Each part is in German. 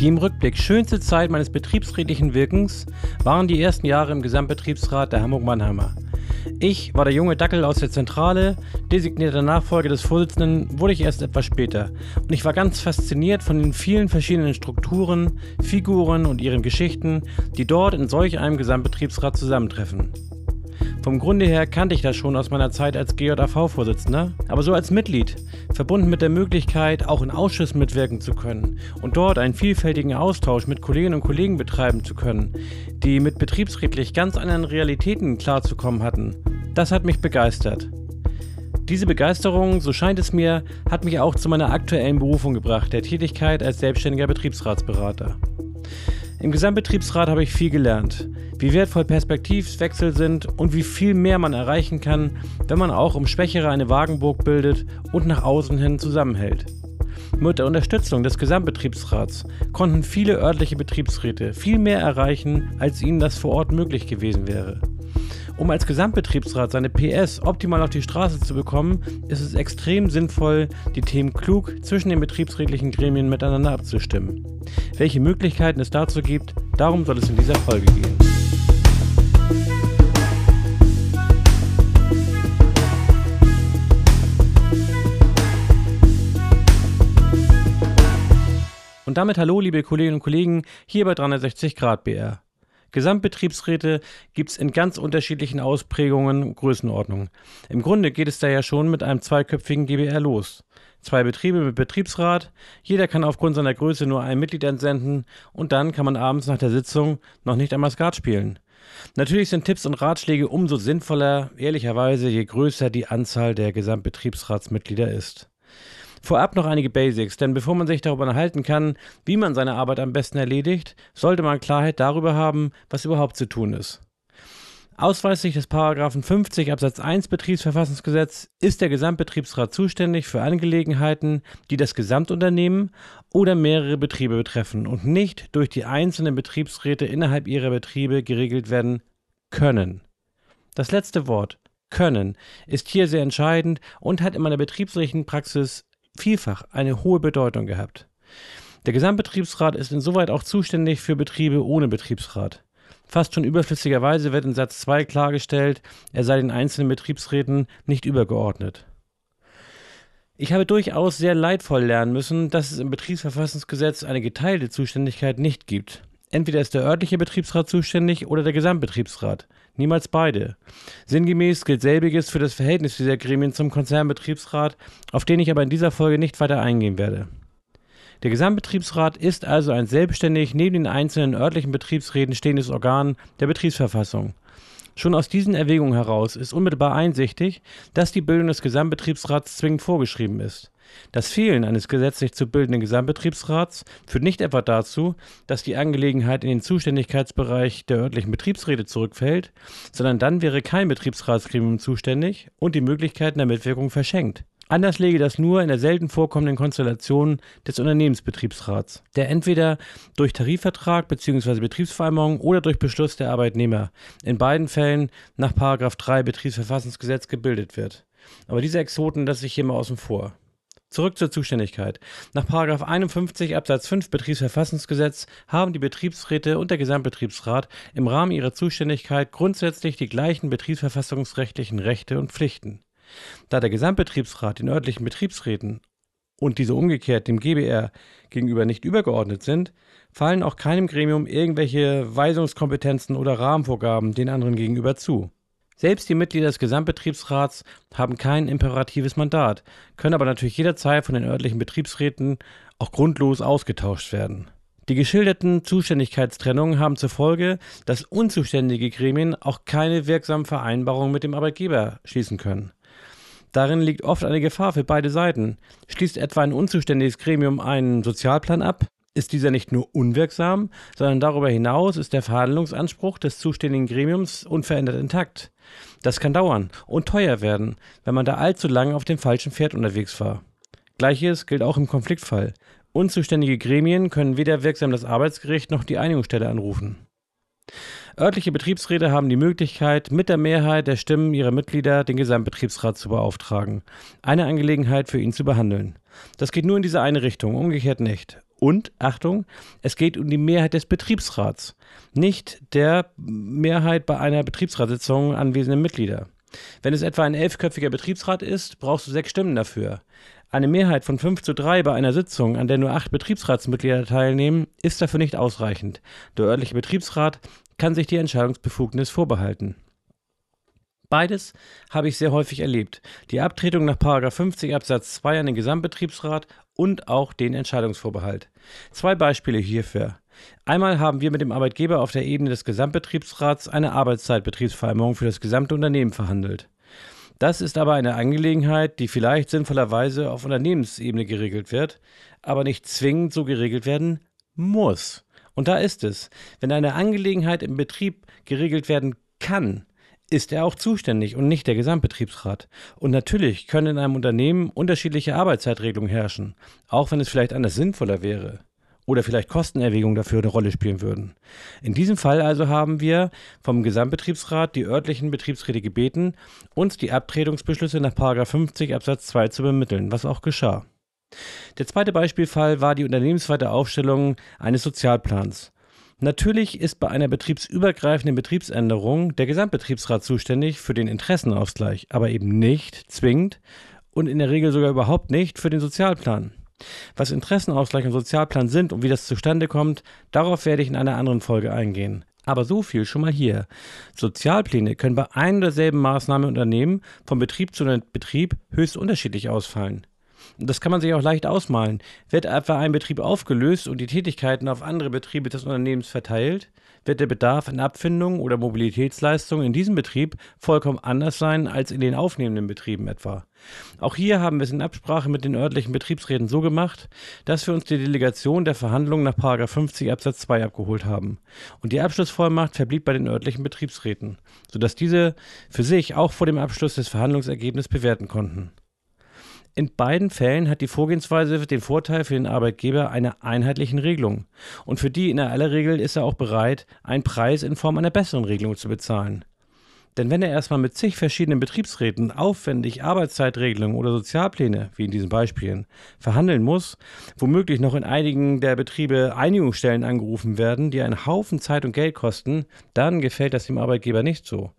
Die im Rückblick schönste Zeit meines betriebsrätlichen Wirkens waren die ersten Jahre im Gesamtbetriebsrat der Hamburg-Mannheimer. Ich war der junge Dackel aus der Zentrale, designierter Nachfolger des Vorsitzenden wurde ich erst etwas später. Und ich war ganz fasziniert von den vielen verschiedenen Strukturen, Figuren und ihren Geschichten, die dort in solch einem Gesamtbetriebsrat zusammentreffen. Vom Grunde her kannte ich das schon aus meiner Zeit als GJAV-Vorsitzender, aber so als Mitglied, verbunden mit der Möglichkeit, auch in Ausschüssen mitwirken zu können und dort einen vielfältigen Austausch mit Kolleginnen und Kollegen betreiben zu können, die mit betriebsrechtlich ganz anderen Realitäten klarzukommen hatten, das hat mich begeistert. Diese Begeisterung, so scheint es mir, hat mich auch zu meiner aktuellen Berufung gebracht, der Tätigkeit als selbstständiger Betriebsratsberater. Im Gesamtbetriebsrat habe ich viel gelernt, wie wertvoll Perspektivwechsel sind und wie viel mehr man erreichen kann, wenn man auch um Schwächere eine Wagenburg bildet und nach außen hin zusammenhält. Mit der Unterstützung des Gesamtbetriebsrats konnten viele örtliche Betriebsräte viel mehr erreichen, als ihnen das vor Ort möglich gewesen wäre. Um als Gesamtbetriebsrat seine PS optimal auf die Straße zu bekommen, ist es extrem sinnvoll, die Themen klug zwischen den betriebsrätlichen Gremien miteinander abzustimmen. Welche Möglichkeiten es dazu gibt, darum soll es in dieser Folge gehen. Und damit hallo, liebe Kolleginnen und Kollegen, hier bei 360 Grad BR. Gesamtbetriebsräte gibt es in ganz unterschiedlichen Ausprägungen und Größenordnungen. Im Grunde geht es da ja schon mit einem zweiköpfigen GBR los. Zwei Betriebe mit Betriebsrat, jeder kann aufgrund seiner Größe nur ein Mitglied entsenden und dann kann man abends nach der Sitzung noch nicht einmal Skat spielen. Natürlich sind Tipps und Ratschläge umso sinnvoller, ehrlicherweise, je größer die Anzahl der Gesamtbetriebsratsmitglieder ist. Vorab noch einige Basics, denn bevor man sich darüber unterhalten kann, wie man seine Arbeit am besten erledigt, sollte man Klarheit darüber haben, was überhaupt zu tun ist. Ausweislich des Paragraphen 50 Absatz 1 Betriebsverfassungsgesetz ist der Gesamtbetriebsrat zuständig für Angelegenheiten, die das Gesamtunternehmen oder mehrere Betriebe betreffen und nicht durch die einzelnen Betriebsräte innerhalb ihrer Betriebe geregelt werden können. Das letzte Wort können ist hier sehr entscheidend und hat in meiner betriebsrechtlichen Praxis vielfach eine hohe Bedeutung gehabt. Der Gesamtbetriebsrat ist insoweit auch zuständig für Betriebe ohne Betriebsrat. Fast schon überflüssigerweise wird in Satz 2 klargestellt, er sei den einzelnen Betriebsräten nicht übergeordnet. Ich habe durchaus sehr leidvoll lernen müssen, dass es im Betriebsverfassungsgesetz eine geteilte Zuständigkeit nicht gibt. Entweder ist der örtliche Betriebsrat zuständig oder der Gesamtbetriebsrat. Niemals beide. Sinngemäß gilt selbiges für das Verhältnis dieser Gremien zum Konzernbetriebsrat, auf den ich aber in dieser Folge nicht weiter eingehen werde. Der Gesamtbetriebsrat ist also ein selbstständig neben den einzelnen örtlichen Betriebsräten stehendes Organ der Betriebsverfassung. Schon aus diesen Erwägungen heraus ist unmittelbar einsichtig, dass die Bildung des Gesamtbetriebsrats zwingend vorgeschrieben ist. Das Fehlen eines gesetzlich zu bildenden Gesamtbetriebsrats führt nicht etwa dazu, dass die Angelegenheit in den Zuständigkeitsbereich der örtlichen Betriebsräte zurückfällt, sondern dann wäre kein Betriebsratsgremium zuständig und die Möglichkeiten der Mitwirkung verschenkt. Anders läge das nur in der selten vorkommenden Konstellation des Unternehmensbetriebsrats, der entweder durch Tarifvertrag bzw. Betriebsvereinbarung oder durch Beschluss der Arbeitnehmer in beiden Fällen nach 3 Betriebsverfassungsgesetz gebildet wird. Aber diese Exoten lasse ich hier mal außen vor. Zurück zur Zuständigkeit. Nach 51 Absatz 5 Betriebsverfassungsgesetz haben die Betriebsräte und der Gesamtbetriebsrat im Rahmen ihrer Zuständigkeit grundsätzlich die gleichen betriebsverfassungsrechtlichen Rechte und Pflichten. Da der Gesamtbetriebsrat den örtlichen Betriebsräten und diese umgekehrt dem GBR gegenüber nicht übergeordnet sind, fallen auch keinem Gremium irgendwelche Weisungskompetenzen oder Rahmenvorgaben den anderen gegenüber zu. Selbst die Mitglieder des Gesamtbetriebsrats haben kein imperatives Mandat, können aber natürlich jederzeit von den örtlichen Betriebsräten auch grundlos ausgetauscht werden. Die geschilderten Zuständigkeitstrennungen haben zur Folge, dass unzuständige Gremien auch keine wirksamen Vereinbarungen mit dem Arbeitgeber schließen können. Darin liegt oft eine Gefahr für beide Seiten. Schließt etwa ein unzuständiges Gremium einen Sozialplan ab, ist dieser nicht nur unwirksam, sondern darüber hinaus ist der Verhandlungsanspruch des zuständigen Gremiums unverändert intakt. Das kann dauern und teuer werden, wenn man da allzu lange auf dem falschen Pferd unterwegs war. Gleiches gilt auch im Konfliktfall. Unzuständige Gremien können weder wirksam das Arbeitsgericht noch die Einigungsstelle anrufen. Örtliche Betriebsräte haben die Möglichkeit, mit der Mehrheit der Stimmen ihrer Mitglieder den Gesamtbetriebsrat zu beauftragen, eine Angelegenheit für ihn zu behandeln. Das geht nur in diese eine Richtung, umgekehrt nicht. Und, Achtung, es geht um die Mehrheit des Betriebsrats, nicht der Mehrheit bei einer Betriebsratssitzung anwesenden Mitglieder. Wenn es etwa ein elfköpfiger Betriebsrat ist, brauchst du sechs Stimmen dafür. Eine Mehrheit von 5 zu 3 bei einer Sitzung, an der nur acht Betriebsratsmitglieder teilnehmen, ist dafür nicht ausreichend. Der örtliche Betriebsrat kann sich die Entscheidungsbefugnis vorbehalten. Beides habe ich sehr häufig erlebt. Die Abtretung nach 50 Absatz 2 an den Gesamtbetriebsrat und auch den Entscheidungsvorbehalt. Zwei Beispiele hierfür. Einmal haben wir mit dem Arbeitgeber auf der Ebene des Gesamtbetriebsrats eine Arbeitszeitbetriebsvereinbarung für das gesamte Unternehmen verhandelt. Das ist aber eine Angelegenheit, die vielleicht sinnvollerweise auf Unternehmensebene geregelt wird, aber nicht zwingend so geregelt werden muss. Und da ist es. Wenn eine Angelegenheit im Betrieb geregelt werden kann, ist er auch zuständig und nicht der Gesamtbetriebsrat. Und natürlich können in einem Unternehmen unterschiedliche Arbeitszeitregelungen herrschen, auch wenn es vielleicht anders sinnvoller wäre oder vielleicht Kostenerwägungen dafür eine Rolle spielen würden. In diesem Fall also haben wir vom Gesamtbetriebsrat die örtlichen Betriebsräte gebeten, uns die Abtretungsbeschlüsse nach 50 Absatz 2 zu bemitteln, was auch geschah. Der zweite Beispielfall war die unternehmensweite Aufstellung eines Sozialplans. Natürlich ist bei einer betriebsübergreifenden Betriebsänderung der Gesamtbetriebsrat zuständig für den Interessenausgleich, aber eben nicht zwingend und in der Regel sogar überhaupt nicht für den Sozialplan. Was Interessenausgleich und Sozialplan sind und wie das zustande kommt, darauf werde ich in einer anderen Folge eingehen. Aber so viel schon mal hier. Sozialpläne können bei ein oder derselben Maßnahme unternehmen vom Betrieb zu Betrieb höchst unterschiedlich ausfallen. Das kann man sich auch leicht ausmalen. Wird etwa ein Betrieb aufgelöst und die Tätigkeiten auf andere Betriebe des Unternehmens verteilt, wird der Bedarf an Abfindungen oder Mobilitätsleistungen in diesem Betrieb vollkommen anders sein als in den aufnehmenden Betrieben etwa. Auch hier haben wir es in Absprache mit den örtlichen Betriebsräten so gemacht, dass wir uns die Delegation der Verhandlungen nach 50 Absatz 2 abgeholt haben. Und die Abschlussvollmacht verblieb bei den örtlichen Betriebsräten, sodass diese für sich auch vor dem Abschluss des Verhandlungsergebnisses bewerten konnten. In beiden Fällen hat die Vorgehensweise den Vorteil für den Arbeitgeber einer einheitlichen Regelung. Und für die in aller Regel ist er auch bereit, einen Preis in Form einer besseren Regelung zu bezahlen. Denn wenn er erstmal mit zig verschiedenen Betriebsräten aufwendig Arbeitszeitregelungen oder Sozialpläne, wie in diesen Beispielen, verhandeln muss, womöglich noch in einigen der Betriebe Einigungsstellen angerufen werden, die einen Haufen Zeit und Geld kosten, dann gefällt das dem Arbeitgeber nicht so.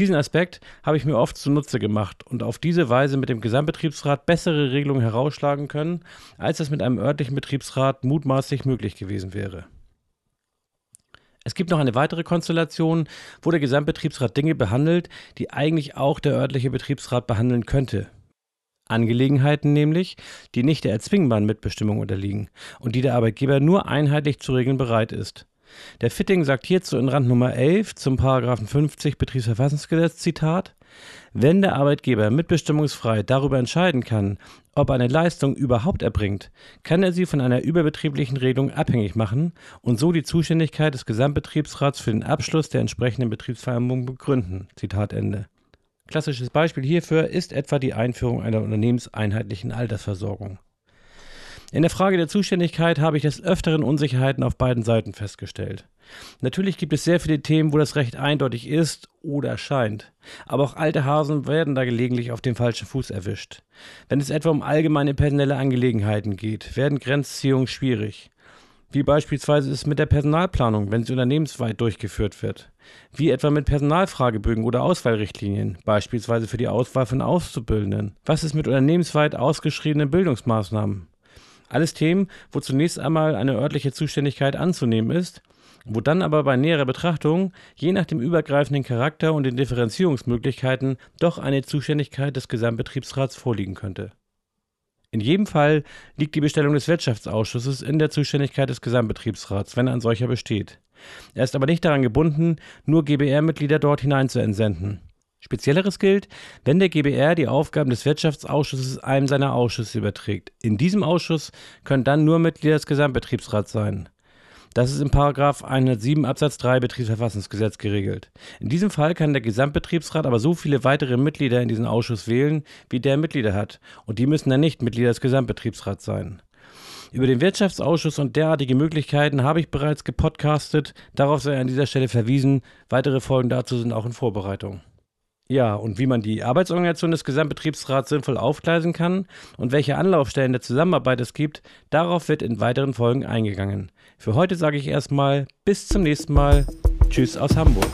Diesen Aspekt habe ich mir oft zunutze gemacht und auf diese Weise mit dem Gesamtbetriebsrat bessere Regelungen herausschlagen können, als es mit einem örtlichen Betriebsrat mutmaßlich möglich gewesen wäre. Es gibt noch eine weitere Konstellation, wo der Gesamtbetriebsrat Dinge behandelt, die eigentlich auch der örtliche Betriebsrat behandeln könnte. Angelegenheiten nämlich, die nicht der erzwingbaren Mitbestimmung unterliegen und die der Arbeitgeber nur einheitlich zu regeln bereit ist. Der Fitting sagt hierzu in Rand Nummer 11 zum Paragraphen 50 Betriebsverfassungsgesetz Zitat wenn der Arbeitgeber mitbestimmungsfrei darüber entscheiden kann, ob eine Leistung überhaupt erbringt, kann er sie von einer überbetrieblichen Regelung abhängig machen und so die Zuständigkeit des Gesamtbetriebsrats für den Abschluss der entsprechenden Betriebsvereinbarung begründen. Zitat Ende. Klassisches Beispiel hierfür ist etwa die Einführung einer unternehmenseinheitlichen Altersversorgung. In der Frage der Zuständigkeit habe ich des Öfteren Unsicherheiten auf beiden Seiten festgestellt. Natürlich gibt es sehr viele Themen, wo das Recht eindeutig ist oder scheint. Aber auch alte Hasen werden da gelegentlich auf dem falschen Fuß erwischt. Wenn es etwa um allgemeine personelle Angelegenheiten geht, werden Grenzziehungen schwierig. Wie beispielsweise ist es mit der Personalplanung, wenn sie unternehmensweit durchgeführt wird. Wie etwa mit Personalfragebögen oder Auswahlrichtlinien, beispielsweise für die Auswahl von Auszubildenden. Was ist mit unternehmensweit ausgeschriebenen Bildungsmaßnahmen? Alles Themen, wo zunächst einmal eine örtliche Zuständigkeit anzunehmen ist, wo dann aber bei näherer Betrachtung, je nach dem übergreifenden Charakter und den Differenzierungsmöglichkeiten, doch eine Zuständigkeit des Gesamtbetriebsrats vorliegen könnte. In jedem Fall liegt die Bestellung des Wirtschaftsausschusses in der Zuständigkeit des Gesamtbetriebsrats, wenn ein solcher besteht. Er ist aber nicht daran gebunden, nur GBR-Mitglieder dort hinein zu entsenden. Spezielleres gilt, wenn der GBR die Aufgaben des Wirtschaftsausschusses einem seiner Ausschüsse überträgt. In diesem Ausschuss können dann nur Mitglieder des Gesamtbetriebsrats sein. Das ist im Paragraph 107 Absatz 3 Betriebsverfassungsgesetz geregelt. In diesem Fall kann der Gesamtbetriebsrat aber so viele weitere Mitglieder in diesen Ausschuss wählen, wie der Mitglieder hat. Und die müssen dann nicht Mitglieder des Gesamtbetriebsrats sein. Über den Wirtschaftsausschuss und derartige Möglichkeiten habe ich bereits gepodcastet. Darauf sei an dieser Stelle verwiesen. Weitere Folgen dazu sind auch in Vorbereitung. Ja, und wie man die Arbeitsorganisation des Gesamtbetriebsrats sinnvoll aufgleisen kann und welche Anlaufstellen der Zusammenarbeit es gibt, darauf wird in weiteren Folgen eingegangen. Für heute sage ich erstmal bis zum nächsten Mal. Tschüss aus Hamburg.